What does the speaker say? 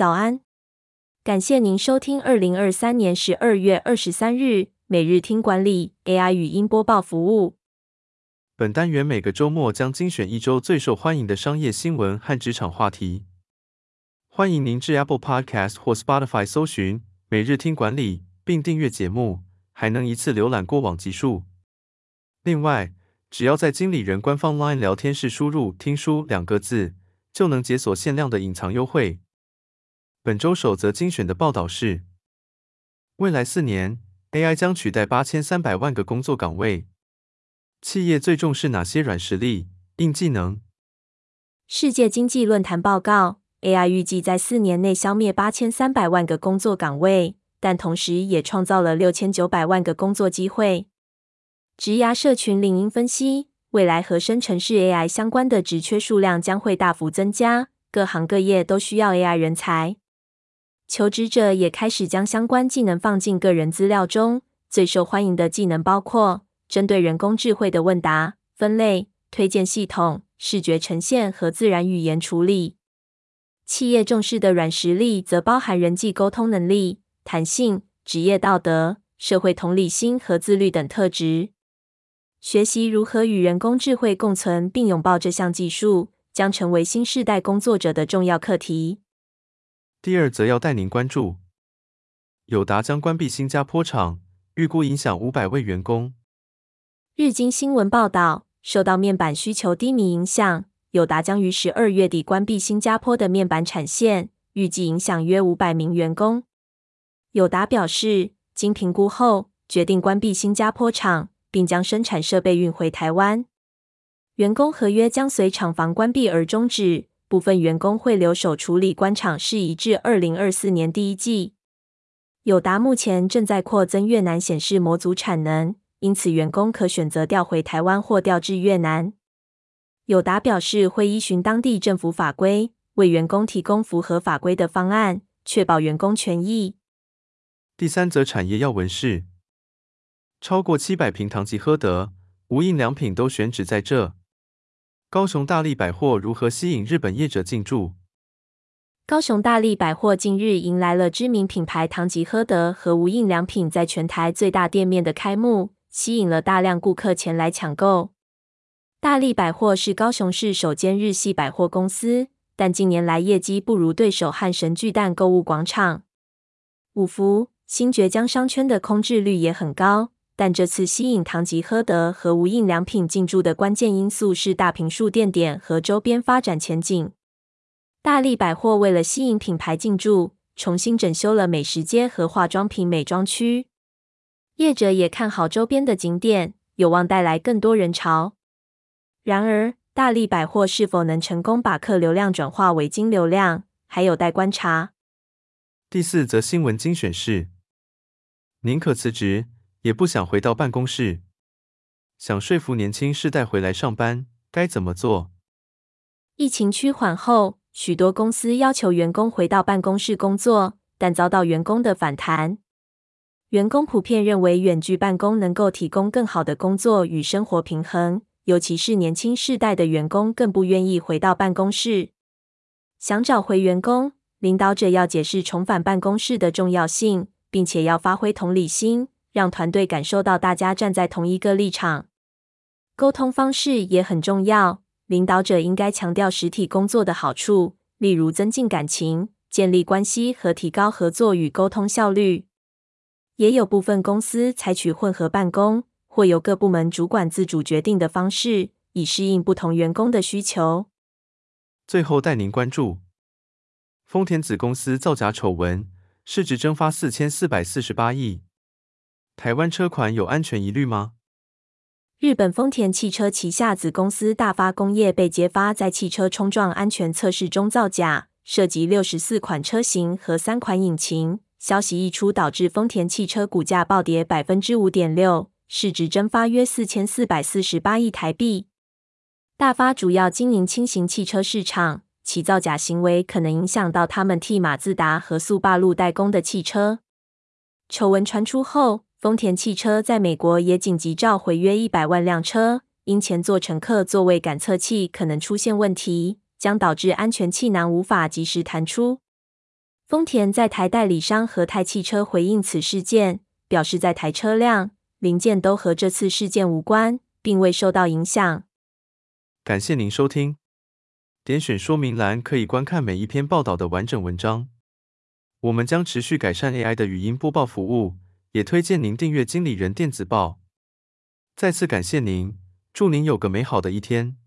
早安，感谢您收听二零二三年十二月二十三日每日听管理 AI 语音播报服务。本单元每个周末将精选一周最受欢迎的商业新闻和职场话题。欢迎您至 Apple Podcast 或 Spotify 搜寻每日听管理，并订阅节目，还能一次浏览过往集数。另外，只要在经理人官方 LINE 聊天室输入“听书”两个字，就能解锁限量的隐藏优惠。本周首则精选的报道是：未来四年，AI 将取代八千三百万个工作岗位。企业最重视哪些软实力、硬技能？世界经济论坛报告，AI 预计在四年内消灭八千三百万个工作岗位，但同时也创造了六千九百万个工作机会。职涯社群领英分析，未来和生成式 AI 相关的职缺数量将会大幅增加，各行各业都需要 AI 人才。求职者也开始将相关技能放进个人资料中，最受欢迎的技能包括针对人工智慧的问答、分类、推荐系统、视觉呈现和自然语言处理。企业重视的软实力则包含人际沟通能力、弹性、职业道德、社会同理心和自律等特质。学习如何与人工智慧共存并拥抱这项技术，将成为新时代工作者的重要课题。第二则要带您关注：友达将关闭新加坡厂，预估影响五百位员工。日经新闻报道，受到面板需求低迷影响，友达将于十二月底关闭新加坡的面板产线，预计影响约五百名员工。友达表示，经评估后，决定关闭新加坡厂。并将生产设备运回台湾，员工合约将随厂房关闭而终止，部分员工会留守处理官厂事宜至二零二四年第一季。友达目前正在扩增越南显示模组产能，因此员工可选择调回台湾或调至越南。友达表示会依循当地政府法规，为员工提供符合法规的方案，确保员工权益。第三则产业要闻是。超过七百瓶唐吉诃德无印良品都选址在这。高雄大力百货如何吸引日本业者进驻？高雄大力百货近日迎来了知名品牌唐吉诃德和无印良品在全台最大店面的开幕，吸引了大量顾客前来抢购。大力百货是高雄市首间日系百货公司，但近年来业绩不如对手汉神巨蛋购物广场、五福、新崛江商圈的空置率也很高。但这次吸引唐吉诃德和无印良品进驻的关键因素是大坪数店点和周边发展前景。大力百货为了吸引品牌进驻，重新整修了美食街和化妆品美妆区。业者也看好周边的景点，有望带来更多人潮。然而，大力百货是否能成功把客流量转化为金流量，还有待观察。第四则新闻精选是：宁可辞职。也不想回到办公室，想说服年轻世代回来上班，该怎么做？疫情趋缓后，许多公司要求员工回到办公室工作，但遭到员工的反弹。员工普遍认为远距办公能够提供更好的工作与生活平衡，尤其是年轻世代的员工更不愿意回到办公室。想找回员工，领导者要解释重返办公室的重要性，并且要发挥同理心。让团队感受到大家站在同一个立场，沟通方式也很重要。领导者应该强调实体工作的好处，例如增进感情、建立关系和提高合作与沟通效率。也有部分公司采取混合办公，或由各部门主管自主决定的方式，以适应不同员工的需求。最后带您关注丰田子公司造假丑闻，市值蒸发四千四百四十八亿。台湾车款有安全疑虑吗？日本丰田汽车旗下子公司大发工业被揭发在汽车冲撞安全测试中造假，涉及六十四款车型和三款引擎。消息一出，导致丰田汽车股价暴跌百分之五点六，市值蒸发约四千四百四十八亿台币。大发主要经营轻型汽车市场，其造假行为可能影响到他们替马自达和速霸陆代工的汽车。丑闻传出后，丰田汽车在美国也紧急召回约一百万辆车，因前座乘客座位感测器可能出现问题，将导致安全气囊无法及时弹出。丰田在台代理商和泰汽车回应此事件，表示在台车辆零件都和这次事件无关，并未受到影响。感谢您收听。点选说明栏可以观看每一篇报道的完整文章。我们将持续改善 AI 的语音播报服务，也推荐您订阅经理人电子报。再次感谢您，祝您有个美好的一天。